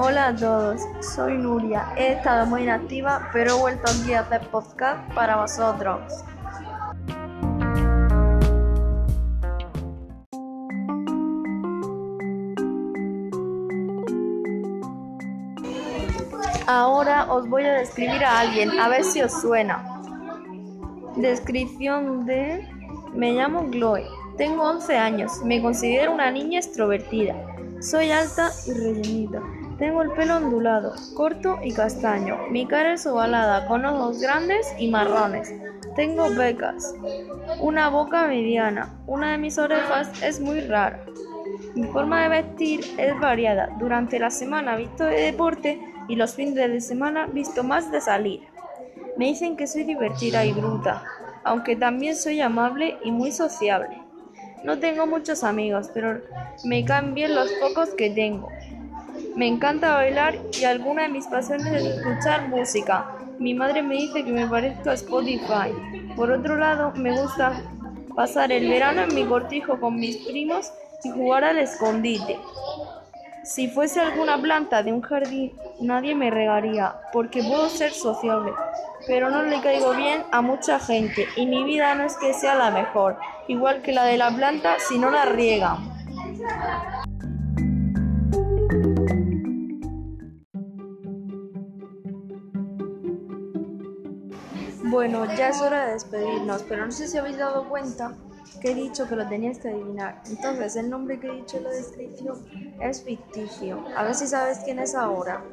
Hola a todos, soy Nuria. He estado muy inactiva, pero he vuelto aquí a hacer podcast para vosotros. Ahora os voy a describir a alguien, a ver si os suena. Descripción de... Me llamo Chloe, tengo 11 años, me considero una niña extrovertida. Soy alta y rellenita. Tengo el pelo ondulado, corto y castaño. Mi cara es ovalada, con ojos grandes y marrones. Tengo pecas, una boca mediana. Una de mis orejas es muy rara. Mi forma de vestir es variada. Durante la semana visto de deporte y los fines de semana visto más de salir. Me dicen que soy divertida y bruta, aunque también soy amable y muy sociable. No tengo muchos amigos, pero me caen los pocos que tengo. Me encanta bailar y alguna de mis pasiones es escuchar música. Mi madre me dice que me parezco a Spotify. Por otro lado, me gusta pasar el verano en mi cortijo con mis primos y jugar al escondite. Si fuese alguna planta de un jardín, nadie me regaría, porque puedo ser sociable, pero no le caigo bien a mucha gente y mi vida no es que sea la mejor, igual que la de la planta si no la riegan. Bueno, ya es hora de despedirnos, pero no sé si habéis dado cuenta que he dicho que lo teníais que adivinar. Entonces, el nombre que he dicho en la descripción es ficticio. A ver si sabes quién es ahora.